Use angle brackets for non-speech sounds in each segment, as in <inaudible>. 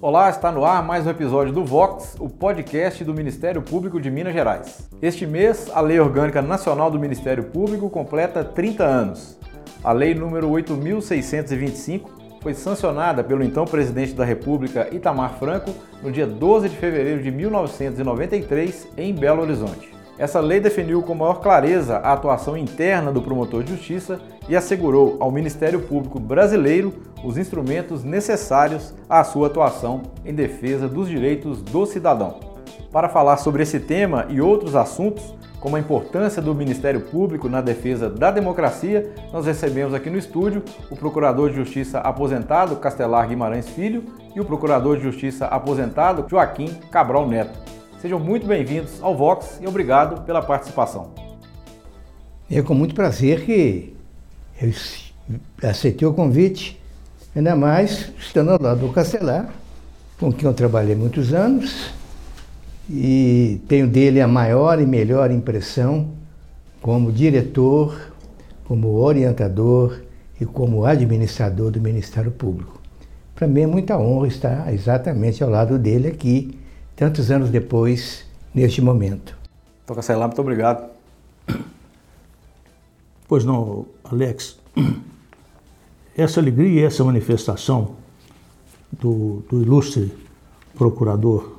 Olá, está no ar mais um episódio do Vox, o podcast do Ministério Público de Minas Gerais. Este mês, a Lei Orgânica Nacional do Ministério Público completa 30 anos. A Lei número 8625 foi sancionada pelo então presidente da República, Itamar Franco, no dia 12 de fevereiro de 1993, em Belo Horizonte. Essa lei definiu com maior clareza a atuação interna do promotor de justiça e assegurou ao Ministério Público brasileiro os instrumentos necessários à sua atuação em defesa dos direitos do cidadão. Para falar sobre esse tema e outros assuntos, como a importância do Ministério Público na defesa da democracia, nós recebemos aqui no estúdio o Procurador de Justiça aposentado Castelar Guimarães Filho e o Procurador de Justiça aposentado Joaquim Cabral Neto. Sejam muito bem-vindos ao Vox e obrigado pela participação. É com muito prazer que eu aceitei o convite, ainda mais estando ao lado do Castelar, com quem eu trabalhei muitos anos e tenho dele a maior e melhor impressão como diretor, como orientador e como administrador do Ministério Público. Para mim é muita honra estar exatamente ao lado dele aqui tantos anos depois, neste momento. Toca Celar, muito obrigado. Pois não, Alex. Essa alegria e essa manifestação do, do ilustre procurador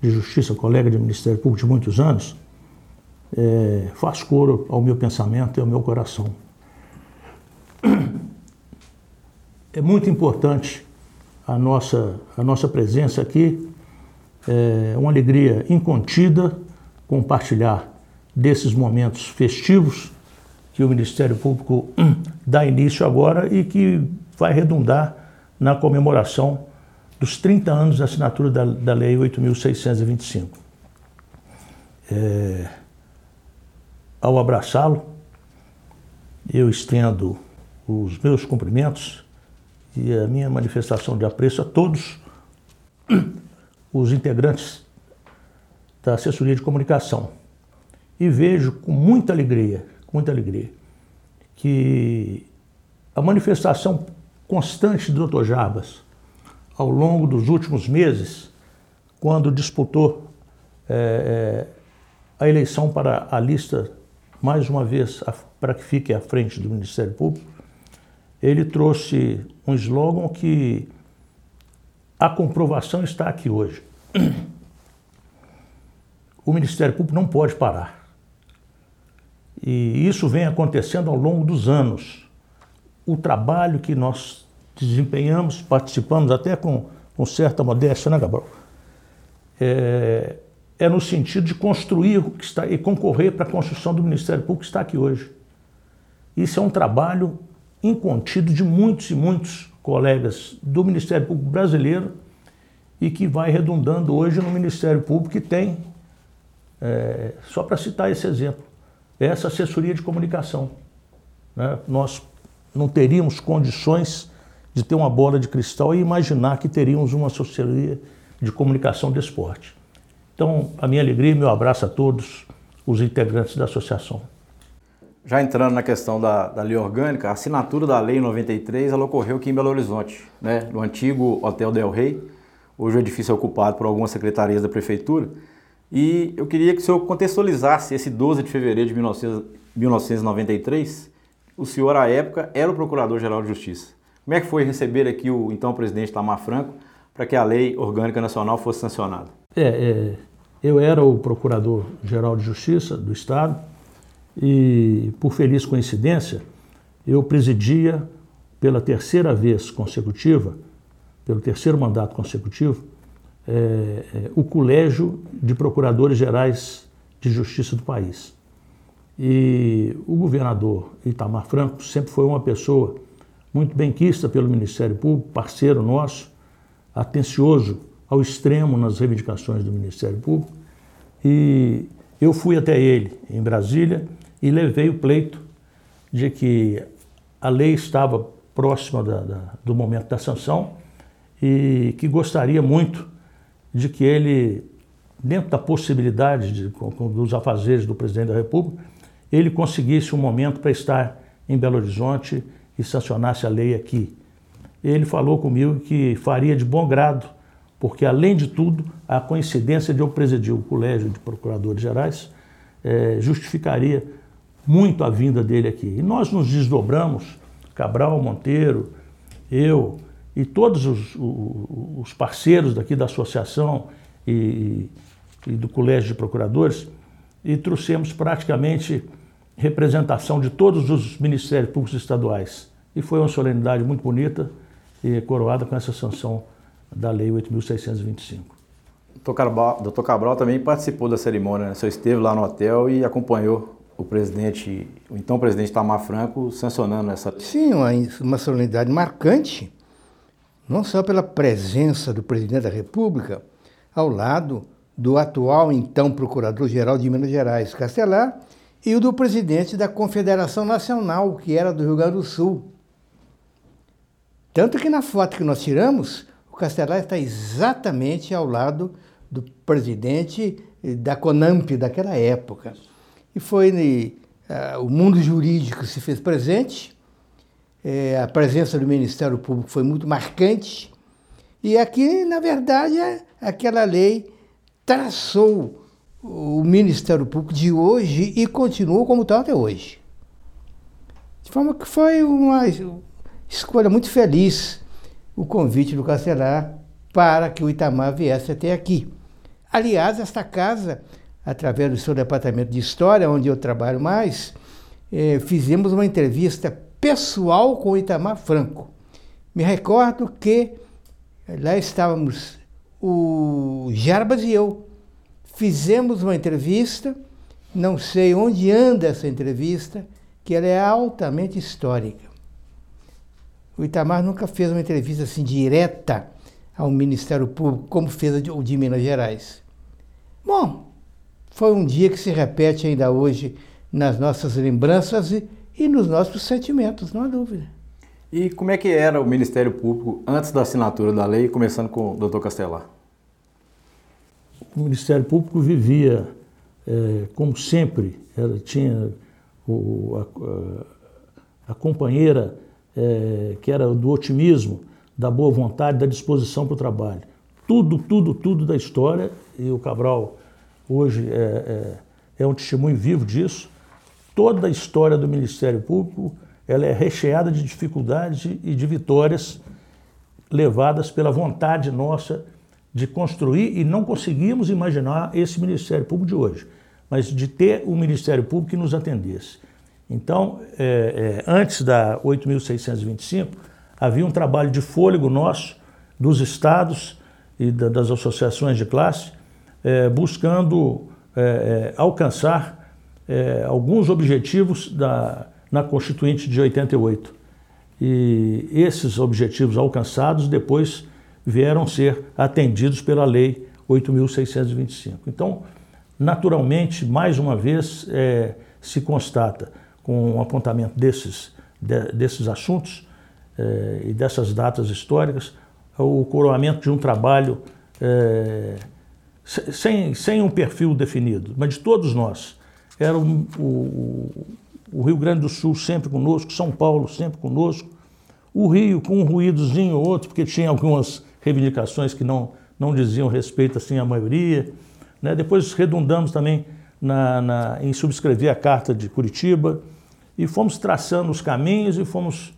de Justiça, colega de Ministério Público de muitos anos, é, faz coro ao meu pensamento e ao meu coração. É muito importante a nossa, a nossa presença aqui é uma alegria incontida compartilhar desses momentos festivos que o Ministério Público <clears throat> dá início agora e que vai redundar na comemoração dos 30 anos da assinatura da, da Lei 8.625. É, ao abraçá-lo, eu estendo os meus cumprimentos e a minha manifestação de apreço a todos <clears throat> os integrantes da assessoria de comunicação e vejo com muita alegria, com muita alegria, que a manifestação constante do Dr. Jarbas ao longo dos últimos meses, quando disputou é, a eleição para a lista, mais uma vez, para que fique à frente do Ministério Público, ele trouxe um slogan que a comprovação está aqui hoje. O Ministério Público não pode parar. E isso vem acontecendo ao longo dos anos. O trabalho que nós desempenhamos, participamos até com, com certa modéstia, né, Gabriel? É, é no sentido de construir o que está e concorrer para a construção do Ministério Público que está aqui hoje. Isso é um trabalho incontido de muitos e muitos colegas do Ministério Público brasileiro e que vai redundando hoje no Ministério Público que tem, é, só para citar esse exemplo, essa assessoria de comunicação. Né? Nós não teríamos condições de ter uma bola de cristal e imaginar que teríamos uma assessoria de comunicação de esporte. Então, a minha alegria e meu abraço a todos os integrantes da associação. Já entrando na questão da, da lei orgânica, a assinatura da lei 93 ela ocorreu aqui em Belo Horizonte, né, no antigo Hotel Del Rey. Hoje o edifício é ocupado por algumas secretarias da prefeitura. E eu queria que o senhor contextualizasse esse 12 de fevereiro de 19, 1993. O senhor, à época, era o Procurador-Geral de Justiça. Como é que foi receber aqui o então presidente Tamar Franco para que a lei orgânica nacional fosse sancionada? É, é eu era o Procurador-Geral de Justiça do Estado e, por feliz coincidência, eu presidia pela terceira vez consecutiva, pelo terceiro mandato consecutivo, é, é, o Colégio de Procuradores Gerais de Justiça do país. E o governador Itamar Franco sempre foi uma pessoa muito benquista pelo Ministério Público, parceiro nosso, atencioso ao extremo nas reivindicações do Ministério Público. E eu fui até ele em Brasília e levei o pleito de que a lei estava próxima da, da, do momento da sanção e que gostaria muito de que ele, dentro da possibilidade de, dos afazeres do presidente da República, ele conseguisse um momento para estar em Belo Horizonte e sancionasse a lei aqui. Ele falou comigo que faria de bom grado, porque, além de tudo, a coincidência de eu presidir o Colégio de Procuradores Gerais é, justificaria muito a vinda dele aqui. E nós nos desdobramos, Cabral, Monteiro, eu e todos os, os parceiros daqui da associação e, e do Colégio de Procuradores, e trouxemos praticamente representação de todos os ministérios públicos estaduais. E foi uma solenidade muito bonita e coroada com essa sanção da Lei 8.625. Doutor Cabral, Doutor Cabral também participou da cerimônia, né? O senhor esteve lá no hotel e acompanhou o presidente, o então presidente Tamar Franco, sancionando essa. Sim, uma, uma solenidade marcante, não só pela presença do presidente da República, ao lado do atual então Procurador-Geral de Minas Gerais, Castelar, e o do presidente da Confederação Nacional, que era do Rio Grande do Sul. Tanto que na foto que nós tiramos, o Castelar está exatamente ao lado do presidente da Conamp daquela época. E foi uh, o mundo jurídico se fez presente, é, a presença do Ministério Público foi muito marcante, e aqui, na verdade, é, aquela lei traçou o Ministério Público de hoje e continuou como tal até hoje. De forma que foi uma escolha muito feliz o convite do Castelar para que o Itamar viesse até aqui. Aliás, esta casa, através do seu departamento de história, onde eu trabalho mais, eh, fizemos uma entrevista pessoal com o Itamar Franco. Me recordo que lá estávamos o Jarbas e eu. Fizemos uma entrevista, não sei onde anda essa entrevista, que ela é altamente histórica. O Itamar nunca fez uma entrevista assim direta ao Ministério Público, como fez o de Minas Gerais. Bom, foi um dia que se repete ainda hoje nas nossas lembranças e, e nos nossos sentimentos, não há dúvida. E como é que era o Ministério Público antes da assinatura da lei, começando com o doutor Castelar? O Ministério Público vivia, é, como sempre, era, tinha o, a, a, companheira é, que era do otimismo, da boa vontade, da disposição para o trabalho. Tudo, tudo, tudo da história, e o Cabral hoje é, é, é um testemunho vivo disso. Toda a história do Ministério Público ela é recheada de dificuldades e de vitórias levadas pela vontade nossa de construir e não conseguimos imaginar esse Ministério Público de hoje, mas de ter um Ministério Público que nos atendesse. Então, é, é, antes da 8.625, havia um trabalho de fôlego nosso, dos estados e da, das associações de classe, é, buscando é, é, alcançar é, alguns objetivos da, na Constituinte de 88. E esses objetivos alcançados depois vieram ser atendidos pela Lei 8.625. Então, naturalmente, mais uma vez, se constata com o um apontamento desses, de, desses assuntos eh, e dessas datas históricas, o coroamento de um trabalho eh, sem, sem um perfil definido, mas de todos nós. Era o, o, o, Rio Grande do Sul sempre conosco, São Paulo sempre conosco, o Rio com um ruídozinho ou outro, porque tinha algumas reivindicações que não, não diziam respeito assim à maioria. Né? Depois redundamos também na, na, em subscrever a Carta de Curitiba, e fomos traçando os caminhos e fomos,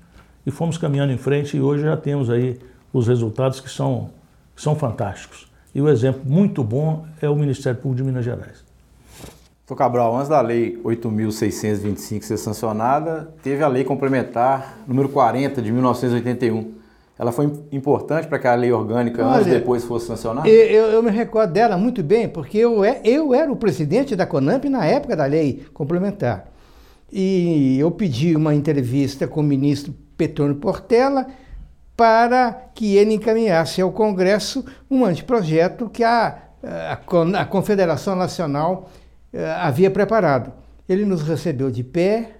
e fomos caminhando em frente e hoje já temos aí os resultados que são, que são fantásticos. E o exemplo muito bom é o Ministério Público de Minas Gerais. Doutor Cabral, antes da Lei 8.625 ser sancionada, teve a Lei Complementar número 40 de 1981. Ela foi importante para que a lei orgânica Olha, depois fosse sancionada? Eu, eu, me recordo dela muito bem, porque eu, é, eu era o presidente da CONAMP na época da lei complementar. E eu pedi uma entrevista com o ministro Petrônio Portela para que ele encaminhasse ao Congresso um anteprojeto que a, a, Confederação Nacional uh, havia preparado. Ele nos recebeu de pé,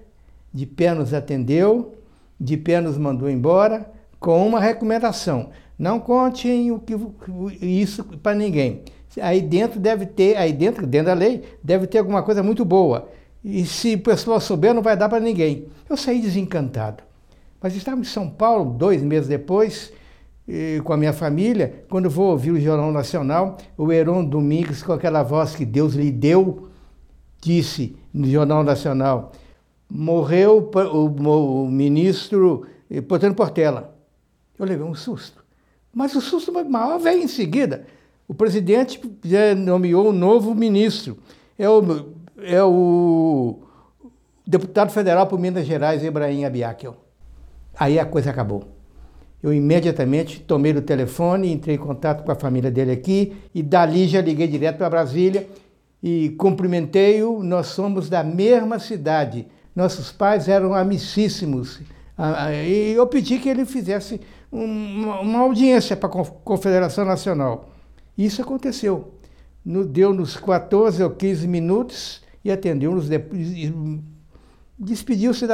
de pé nos atendeu, de pé nos mandou embora, com uma recomendação. Não contem o que, isso para ninguém. Aí dentro deve ter, aí dentro, dentro da lei, deve ter alguma coisa muito boa. E se o pessoal souber, não vai dar para ninguém. Eu saí desencantado. Mas estava em São Paulo, dois meses depois, com a minha família, quando vou ouvir o Jornal Nacional, o Heron Domingues, com aquela voz que Deus lhe deu, disse no Jornal Nacional, morreu o, o ministro Potano Portela. Eu levei um susto. Mas o susto maior veio em seguida. O presidente nomeou um novo ministro. É o, é o deputado federal por Minas Gerais, Ibrahim Abiakel. Aí a coisa acabou. Eu imediatamente tomei o telefone, entrei em contato com a família dele aqui e dali já liguei direto para Brasília e cumprimentei-o. Nós somos da mesma cidade. Nossos pais eram amicíssimos. Ah, ah, e eu pedi que ele fizesse uma audiência para a Confederação Nacional. Isso aconteceu. Deu nos 14 ou 15 minutos e atendeu-nos. Despediu-se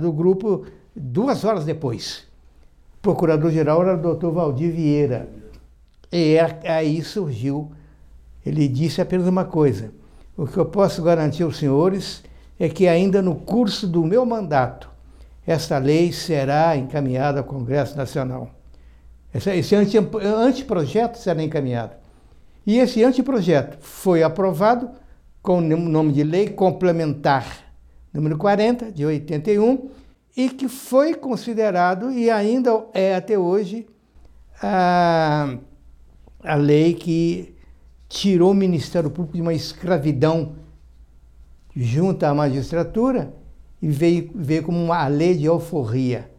do grupo duas horas depois. Procurador-geral era o doutor Valdir Vieira. E aí surgiu. Ele disse apenas uma coisa: o que eu posso garantir aos senhores é que ainda no curso do meu mandato, esta lei será encaminhada ao Congresso Nacional. Esse anteprojeto será encaminhado. E esse anteprojeto foi aprovado com o nome de Lei Complementar número 40, de 81, e que foi considerado e ainda é até hoje a, a lei que tirou o Ministério Público de uma escravidão junto à magistratura e veio, veio como uma lei de alforria.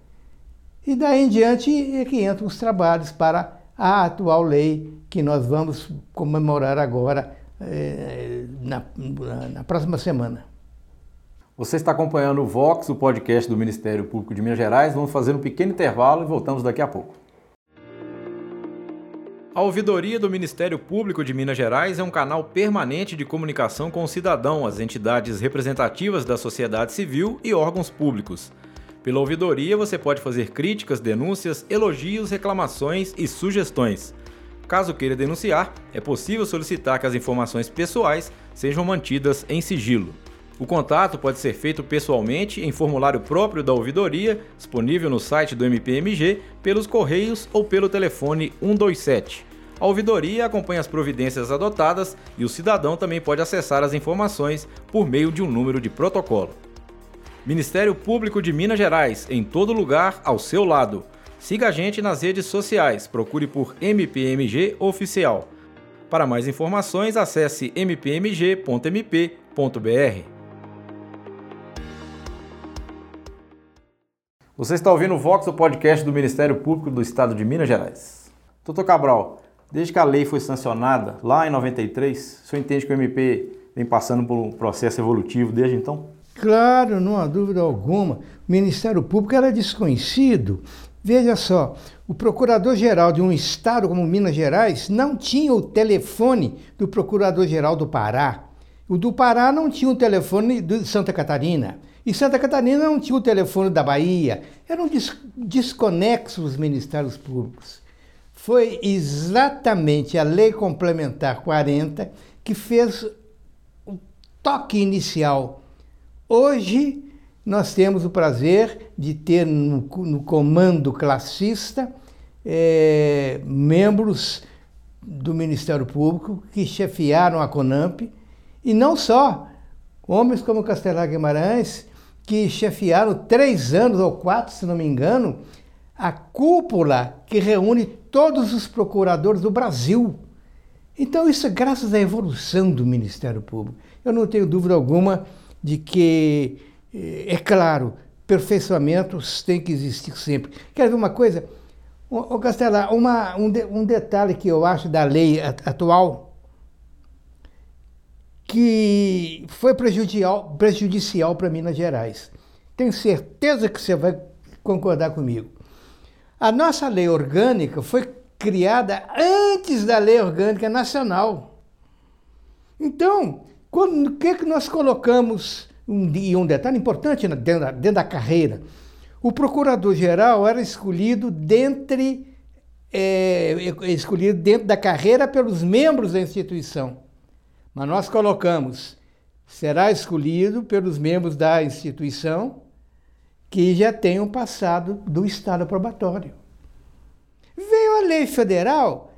E daí em diante é que entram os trabalhos para a atual lei que nós vamos comemorar agora eh, na, na próxima semana. Você está acompanhando o Vox, o podcast do Ministério Público de Minas Gerais. Vamos fazer um pequeno intervalo e voltamos daqui a pouco. A ouvidoria do Ministério Público de Minas Gerais é um canal permanente de comunicação com o cidadão, as entidades representativas da sociedade civil e órgãos públicos. Pela ouvidoria, você pode fazer críticas, denúncias, elogios, reclamações e sugestões. Caso queira denunciar, é possível solicitar que as informações pessoais sejam mantidas em sigilo. O contato pode ser feito pessoalmente em formulário próprio da ouvidoria, disponível no site do MPMG, pelos correios ou pelo telefone 127. A ouvidoria acompanha as providências adotadas e o cidadão também pode acessar as informações por meio de um número de protocolo. Ministério Público de Minas Gerais, em todo lugar, ao seu lado. Siga a gente nas redes sociais, procure por MPMG Oficial. Para mais informações, acesse mpmg.mp.br. Você está ouvindo o Vox, o podcast do Ministério Público do Estado de Minas Gerais. Doutor Cabral, desde que a lei foi sancionada, lá em 93, o senhor entende que o MP vem passando por um processo evolutivo desde então? Claro, não há dúvida alguma. O Ministério Público era desconhecido. Veja só, o procurador-geral de um estado como Minas Gerais não tinha o telefone do procurador-geral do Pará. O do Pará não tinha o telefone de Santa Catarina. E Santa Catarina não tinha o telefone da Bahia, eram desconexos os ministérios públicos. Foi exatamente a Lei Complementar 40 que fez o toque inicial. Hoje, nós temos o prazer de ter no, no comando classista é, membros do Ministério Público que chefiaram a CONAMP, e não só, homens como Castelar Guimarães, que chefiaram três anos ou quatro, se não me engano, a cúpula que reúne todos os procuradores do Brasil. Então, isso é graças à evolução do Ministério Público. Eu não tenho dúvida alguma de que, eh, é claro, perfeiçoamentos têm que existir sempre. Quer ver uma coisa? Ô, Castela, uma, um, de, um detalhe que eu acho da lei atual que foi prejudicial, prejudicial para Minas Gerais. Tenho certeza que você vai concordar comigo. A nossa lei orgânica foi criada antes da lei orgânica nacional. Então, o que, que nós colocamos, um, e um detalhe importante dentro da, dentro da carreira, o procurador-geral era escolhido dentre, é, escolhido dentro da carreira pelos membros da instituição. Mas nós colocamos, será escolhido pelos membros da instituição que já tenham passado do estado probatório. Veio a lei federal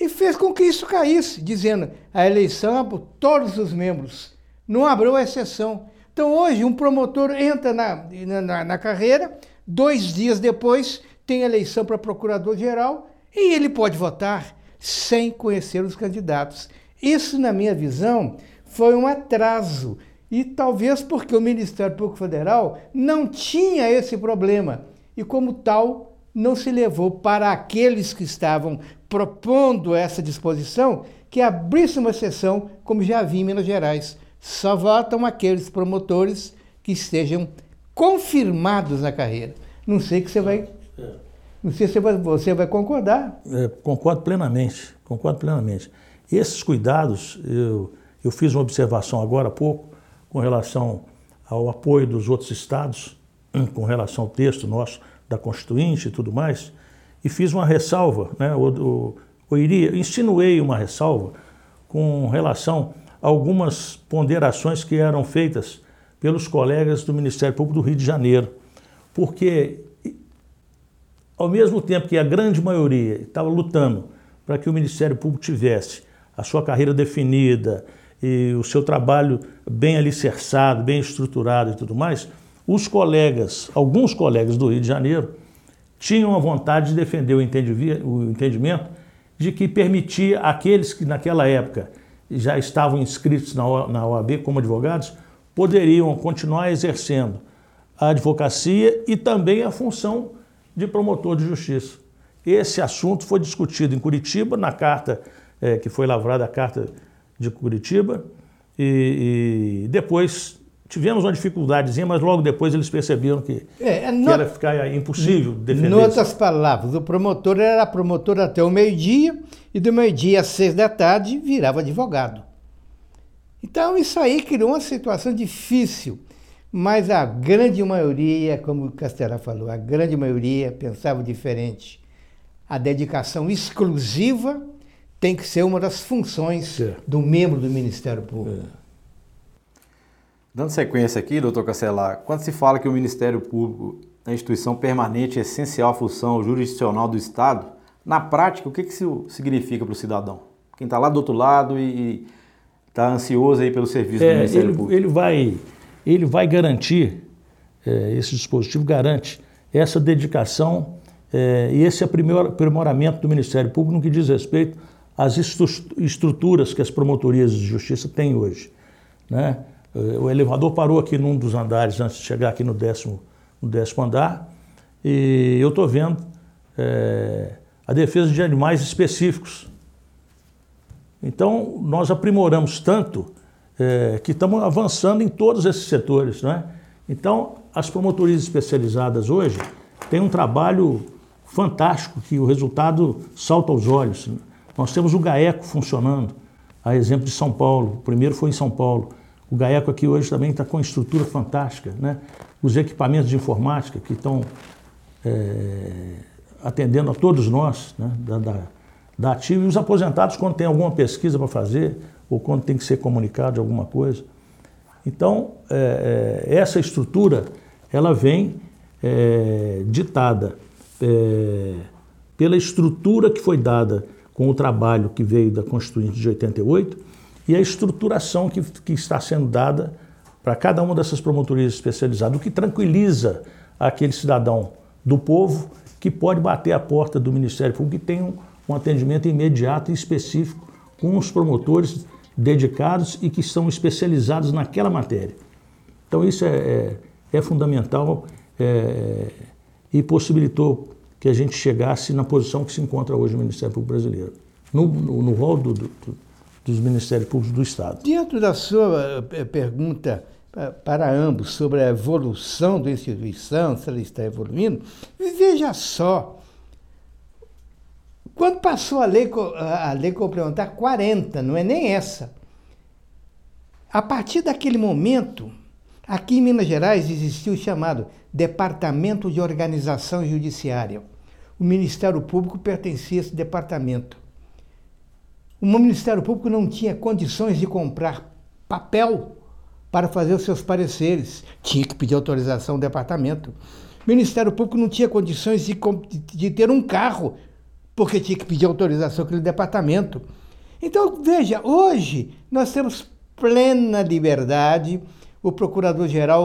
e fez com que isso caísse, dizendo a eleição é por todos os membros, não abriu exceção. Então hoje um promotor entra na, na, na carreira, dois dias depois tem eleição para procurador-geral e ele pode votar sem conhecer os candidatos. Isso, na minha visão, foi um atraso. E talvez porque o Ministério Público Federal não tinha esse problema. E, como tal, não se levou para aqueles que estavam propondo essa disposição que abrisse uma sessão, como já havia em Minas Gerais. Só votam aqueles promotores que estejam confirmados na carreira. Não sei que você vai. Não sei se você vai concordar. É, concordo plenamente, concordo plenamente. Esses cuidados, eu, eu fiz uma observação agora há pouco com relação ao apoio dos outros estados, com relação ao texto nosso da Constituinte e tudo mais, e fiz uma ressalva, né? eu, eu iria, insinuei uma ressalva com relação a algumas ponderações que eram feitas pelos colegas do Ministério Público do Rio de Janeiro, porque ao mesmo tempo que a grande maioria estava lutando para que o Ministério Público tivesse a sua carreira definida e o seu trabalho bem alicerçado, bem estruturado e tudo mais, os colegas, alguns colegas do Rio de Janeiro, tinham a vontade de defender o entendimento de que permitia aqueles que naquela época já estavam inscritos na OAB como advogados, poderiam continuar exercendo a advocacia e também a função de promotor de justiça. Esse assunto foi discutido em Curitiba, na carta é, que foi lavrada, a carta de Curitiba, e, e, depois tivemos uma dificuldadezinha, mas logo depois eles perceberam que, é, é no, que era ficar impossível defender. Em outras palavras, o promotor era promotor até o meio-dia, e do meio-dia às seis da tarde virava advogado. Então isso aí criou uma situação difícil. Mas a grande maioria, como o Castelá falou, a grande maioria pensava diferente. A dedicação exclusiva tem que ser uma das funções é. do membro do Ministério Público. É. Dando sequência aqui, doutor Castelar, quando se fala que o Ministério Público é a instituição permanente e essencial à função jurisdicional do Estado, na prática, o que, que isso significa para o cidadão? Quem está lá do outro lado e está ansioso aí pelo serviço é, do Ministério ele, Público. Ele vai ele vai garantir, é, esse dispositivo garante essa dedicação é, e esse aprimoramento do Ministério Público no que diz respeito às estruturas que as promotorias de justiça têm hoje. Né? O elevador parou aqui num dos andares antes de chegar aqui no décimo, no décimo andar e eu estou vendo é, a defesa de animais específicos. Então, nós aprimoramos tanto é, que estamos avançando em todos esses setores. Né? Então, as promotorias especializadas hoje têm um trabalho fantástico que o resultado salta aos olhos. Nós temos o GAECO funcionando, a exemplo de São Paulo. O primeiro foi em São Paulo. O GAECO aqui hoje também está com uma estrutura fantástica. Né? Os equipamentos de informática que estão é, atendendo a todos nós, né? da, da, da ativa, e os aposentados, quando tem alguma pesquisa para fazer, ou quando tem que ser comunicado de alguma coisa. Então, é, essa estrutura, ela vem é, ditada pela estrutura que foi dada com o trabalho que veio da Constituinte de 88 e a estruturação que, que está sendo dada para cada uma dessas promotorias especializadas, o que tranquiliza aquele cidadão do povo que pode bater a porta do Ministério Público e tem um, um atendimento imediato e específico com os promotores dedicados e que são especializados naquela matéria. Então isso é, é, é fundamental é, e possibilitou que a gente chegasse na posição que se encontra hoje o Ministério Público Brasileiro, no, no, no rol do, do, dos Ministérios Públicos do Estado. Dentro da sua eh, pergunta para ambos sobre a evolução da instituição, se ela está evoluindo, veja só, quando passou a lei, a lei complementar 40, não é nem essa. A partir daquele momento, aqui em Minas Gerais existiu o chamado Departamento de Organização Judiciária. O Ministério Público pertencia a esse departamento. O Ministério Público não tinha condições de comprar papel para fazer os seus pareceres. Tinha que pedir autorização do departamento. O Ministério Público não tinha condições de, de ter um carro, porque tinha que pedir autorização aquele departamento. Então, veja, hoje nós temos plena liberdade. O procurador-geral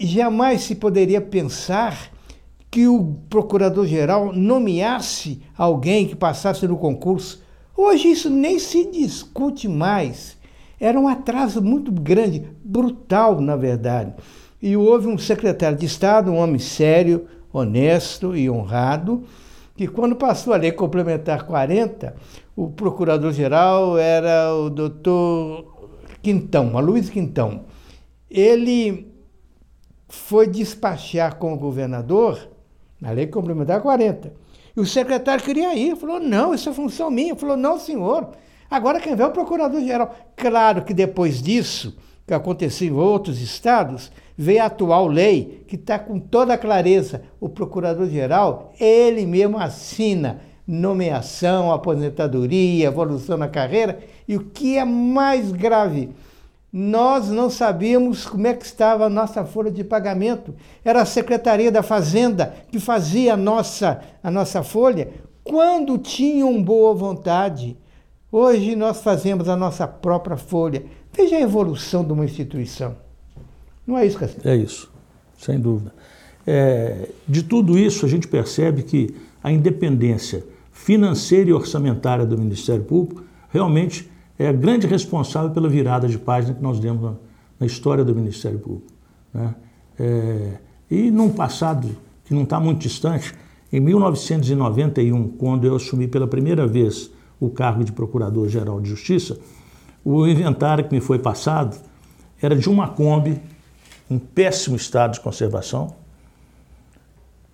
jamais se poderia pensar que o procurador-geral nomeasse alguém que passasse no concurso. Hoje isso nem se discute mais. Era um atraso muito grande, brutal, na verdade. E houve um secretário de Estado, um homem sério, honesto e honrado, que quando passou a lei complementar 40, o procurador-geral era o doutor Quintão, a Luiz Quintão. Ele foi despachar com o governador na lei complementar 40. E o secretário queria ir, falou: não, isso é função minha. Falou: não, senhor. Agora quem vê é o procurador-geral. Claro que depois disso, que aconteceu em outros estados, veio a atual lei, que está com toda a clareza. O procurador-geral, ele mesmo assina nomeação, aposentadoria, evolução na carreira. E o que é mais grave, nós não sabíamos como é que estava a nossa folha de pagamento. Era a Secretaria da Fazenda que fazia a nossa, a nossa folha quando tinham boa vontade. Hoje nós fazemos a nossa própria folha. Veja a evolução de uma instituição. Não é isso, Cacete? É isso, sem dúvida. É, de tudo isso, a gente percebe que a independência financeira e orçamentária do Ministério Público realmente é a grande responsável pela virada de página que nós demos na, na história do Ministério Público. Né? É, e num passado que não está muito distante, em 1991, quando eu assumi pela primeira vez o cargo de Procurador-Geral de Justiça, o inventário que me foi passado era de uma Kombi em péssimo estado de conservação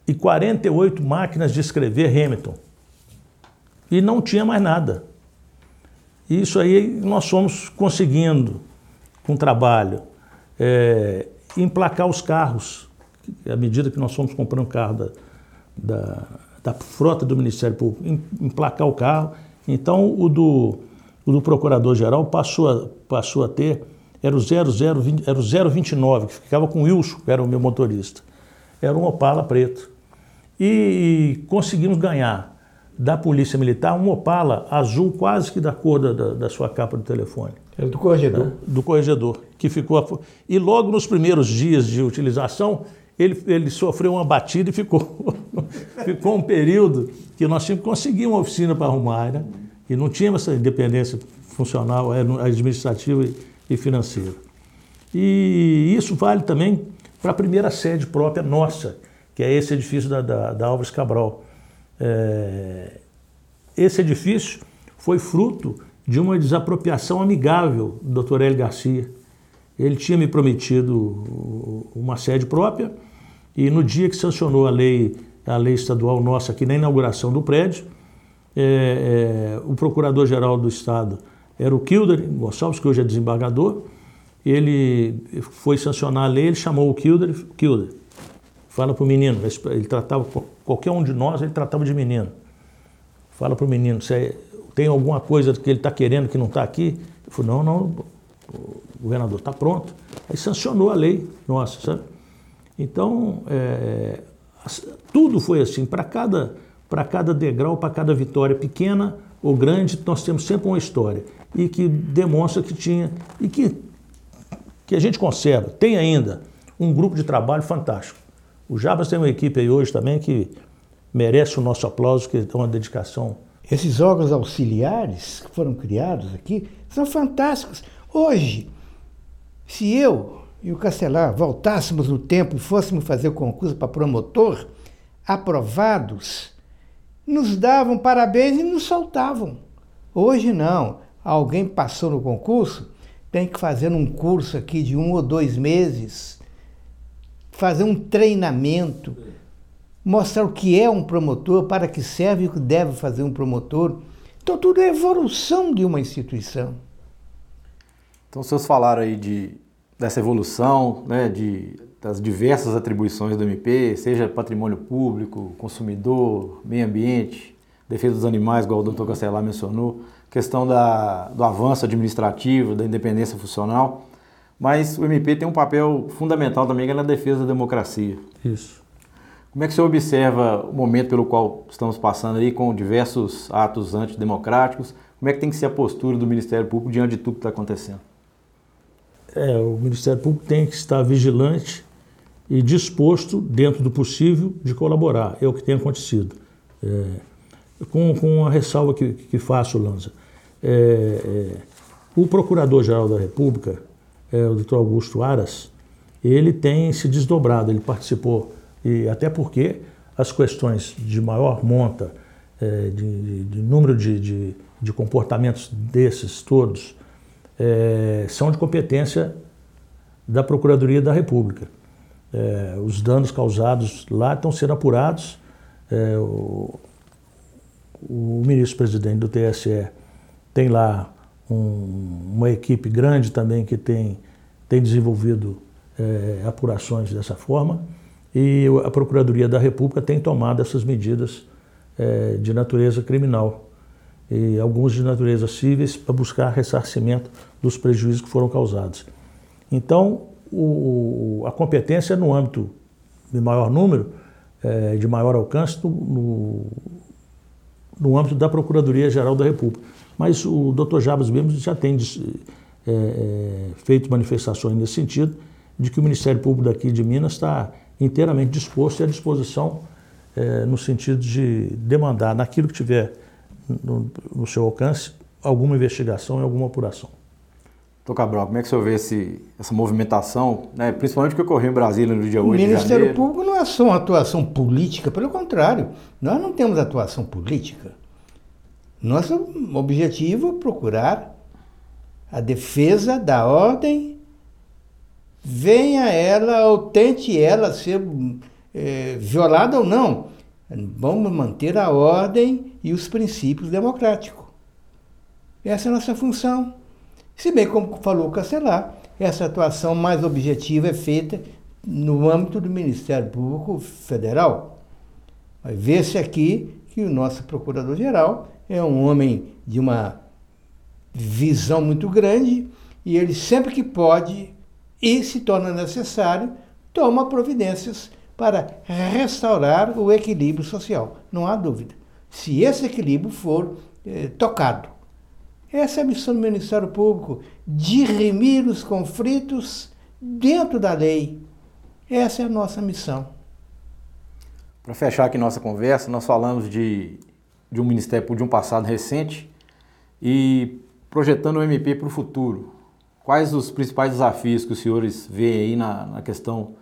e 48 máquinas de escrever Hamilton. E não tinha mais nada. E isso aí nós fomos conseguindo, com trabalho, é, emplacar os carros. À medida que nós fomos comprando carro da, da, da frota do Ministério Público, emplacar o carro. Então, o do, o do Procurador-Geral passou a, passou a ter, era o, 0020, era o 029, que ficava com o Wilson, que era o meu motorista. Era um Opala preto. E, e conseguimos ganhar da Polícia Militar um Opala azul quase que da cor da, da, da sua capa do telefone. É do corregedor. Né? Do corregedor, que ficou... E logo nos primeiros dias de utilização, ele, ele sofreu uma batida e ficou, <laughs> ficou um período que nós tínhamos que conseguir uma oficina para arrumar, né? E não tínhamos essa independência funcional, é, administrativa e financeira. E isso vale também para a primeira sede própria nossa, que é esse edifício da, da, da Álvares Cabral. É, esse edifício foi fruto de uma desapropriação amigável do Dr. Hélio Garcia. Ele tinha me prometido uma sede própria e no dia que sancionou a lei, a lei estadual nossa aqui na inauguração do prédio, é, é, o procurador-geral do Estado era o Kilder Gonçalves, que hoje é desembargador, ele foi sancionar a lei, ele chamou o Kilder, Kilder, fala para o menino, ele tratava qualquer um de nós, ele tratava de menino. Fala para o menino, se tem alguma coisa que ele está querendo que não está aqui? Ele falou, não, não, o governador está pronto. Aí sancionou a lei nossa, sabe? Então, é, tudo foi assim, para cada, cada degrau, para cada vitória pequena ou grande, nós temos sempre uma história. E que demonstra que tinha, e que, que a gente conserva, tem ainda um grupo de trabalho fantástico. O Jabas tem uma equipe aí hoje também que merece o nosso aplauso, que é uma dedicação. Esses órgãos auxiliares que foram criados aqui são fantásticos. Hoje, se eu e o Castelar voltássemos no tempo e fôssemos fazer o concurso para promotor, aprovados, nos davam parabéns e nos soltavam. Hoje não. Alguém passou no concurso, tem que fazer um curso aqui de um ou dois meses fazer um treinamento, mostrar o que é um promotor, para que serve e o que deve fazer um promotor. Então, tudo é evolução de uma instituição. Então, vocês falaram aí de, dessa evolução, né, de, das diversas atribuições do MP, seja patrimônio público, consumidor, meio ambiente, defesa dos animais, igual o doutor Castelar mencionou, questão da, do avanço administrativo, da independência funcional. Mas o MP tem um papel fundamental também que é na defesa da democracia. Isso. Como é que você observa o momento pelo qual estamos passando aí, com diversos atos antidemocráticos? Como é que tem que ser a postura do Ministério Público diante de tudo que está acontecendo? É, o Ministério Público tem que estar vigilante e disposto, dentro do possível, de colaborar. É o que tem acontecido. É, com, com a ressalva que, que faço, Lanza. É, é, o Procurador-Geral da República, é, o doutor Augusto Aras, ele tem se desdobrado, ele participou e até porque as questões de maior monta, é, de, de, número de, de, de, comportamentos desses todos, é, são de competência da Procuradoria da República. É, os danos causados lá estão sendo apurados. É, o, o ministro-presidente do TSE tem lá um, uma equipe grande também que tem, tem desenvolvido é, apurações dessa forma e a Procuradoria da República tem tomado essas medidas é, de natureza criminal e alguns de natureza cíveis para buscar ressarcimento dos prejuízos que foram causados. Então, o, a competência no âmbito de maior número, é, de maior alcance, no, no, no, âmbito da Procuradoria-Geral da República. Mas o Dr. Jabas mesmo já tem é, é, feito manifestações nesse sentido, de que o Ministério Público daqui de Minas está inteiramente disposto e à disposição é, no sentido de demandar, naquilo que tiver no, no, seu alcance, alguma investigação e alguma apuração. Doutor Cabral, como é que o senhor vê esse, essa movimentação, né, principalmente o que ocorreu em Brasília no dia 8 de janeiro? O Ministério Público não é só uma atuação política, pelo contrário, nós não temos atuação política. Nosso objetivo é procurar a defesa da ordem venha ela ou tente ela ser é, violada ou não. Vamos manter a ordem e os princípios democráticos. Essa é a nossa função. Se bem como falou o Castelar, essa atuação mais objetiva é feita no âmbito do Ministério Público Federal. Ver-se aqui que o nosso Procurador-Geral é um homem de uma visão muito grande e ele sempre que pode e, se torna necessário, toma providências para restaurar o equilíbrio social. Não há dúvida. Se esse equilíbrio for eh, tocado. Essa é a missão do Ministério Público, dirimir os conflitos dentro da lei. Essa é a nossa missão. Para fechar aqui nossa conversa, nós falamos de, de um Ministério de um passado recente e projetando o MP para o futuro. Quais os principais desafios que os senhores veem aí na, na questão,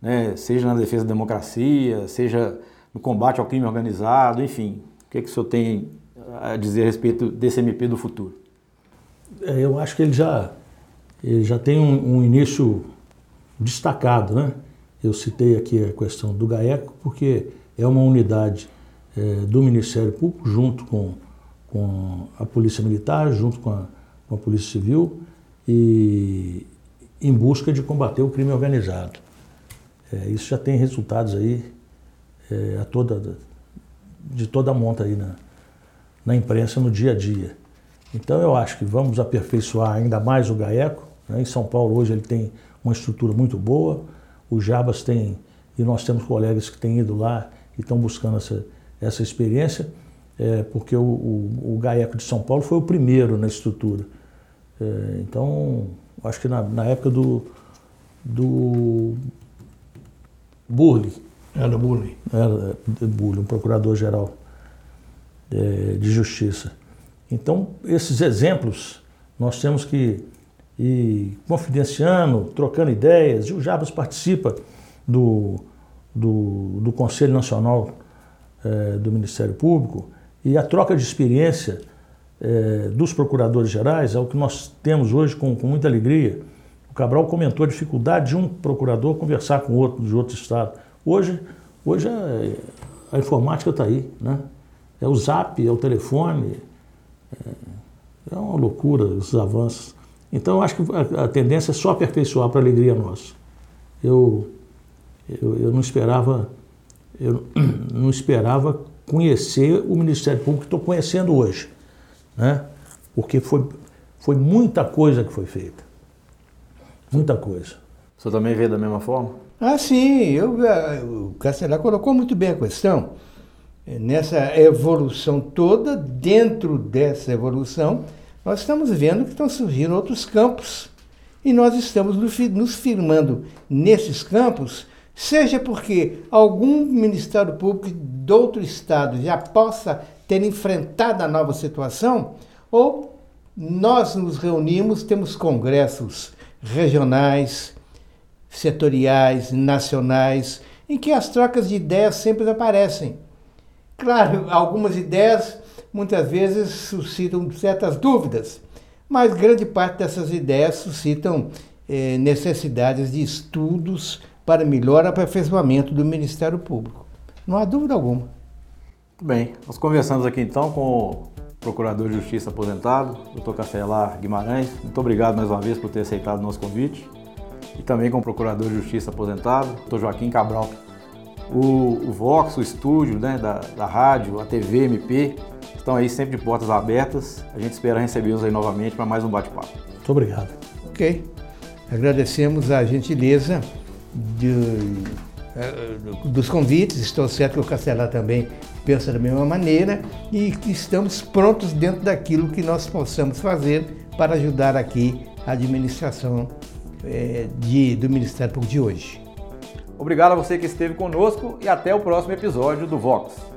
né, seja na defesa da democracia, seja no combate ao crime organizado, enfim, o que, é que o senhor tem a dizer a respeito desse MP do futuro? É, eu acho que ele já, ele já tem um, um início destacado, né? Eu citei aqui a questão do GAECO porque é uma unidade é, do Ministério Público junto com, com a Polícia Militar, junto com a, com a Polícia Civil, e em busca de combater o crime organizado. É, isso já tem resultados aí é, a toda, de toda a monta aí na, na imprensa no dia a dia. Então eu acho que vamos aperfeiçoar ainda mais o GAECO. Né? Em São Paulo hoje ele tem uma estrutura muito boa, o Jabas tem, e nós temos colegas que têm ido lá e estão buscando essa, essa experiência, é, porque o, o, o GAECO de São Paulo foi o primeiro na estrutura. É, então, acho que na, na, época do, do Burley. Era Burley. Era Burley, um procurador-geral é, de justiça. Então, esses exemplos nós temos que ir confidenciando, trocando ideias. E o Jabas participa do, do, do Conselho Nacional é, do Ministério Público e a troca de experiência é, dos procuradores gerais é o que nós temos hoje com, com muita alegria. O Cabral comentou a dificuldade de um procurador conversar com outro de outro estado. Hoje, hoje é, a informática está aí, né? É o zap, é o telefone, é, é uma loucura esses avanços. Então, acho que a, a tendência é só aperfeiçoar para a alegria nossa. Eu, eu, eu não esperava eu <clears throat> não esperava conhecer o Ministério Público que estou conhecendo hoje né? porque foi, foi muita coisa que foi feita. Muita coisa. O senhor também vê da mesma forma? Ah, sim, eu, eh, o Castelar colocou muito bem a questão. Nessa evolução toda, dentro dessa evolução, nós estamos vendo que estão surgindo outros campos. E nós estamos nos firmando nesses campos, seja porque algum Ministério Público de outro Estado já possa ter enfrentado a nova situação, ou nós nos reunimos, temos congressos regionais, setoriais, nacionais, em que as trocas de ideias sempre aparecem. Claro, algumas ideias muitas vezes suscitam certas dúvidas, mas grande parte dessas ideias suscitam eh, necessidades de estudos para melhor aperfeiçoamento do Ministério Público. Não há dúvida alguma. Muito bem, nós conversamos aqui então com o Procurador de Justiça aposentado, Dr. Castelar Guimarães. Muito obrigado mais uma vez por ter aceitado o nosso convite. E também com o Procurador de Justiça aposentado, Dr. Joaquim Cabral. O, o Vox, o estúdio né, da, da rádio, a TV, MP, estão aí sempre de portas abertas. A gente espera recebê-los aí novamente para mais um bate-papo. Muito obrigado. Ok. Agradecemos a gentileza de, dos convites. Estou certo que o Castelar também pensa da mesma maneira e que estamos prontos dentro daquilo que nós possamos fazer para ajudar aqui a administração é, de, do Ministério Público de hoje. Obrigado a você que esteve conosco e até o próximo episódio do Vox.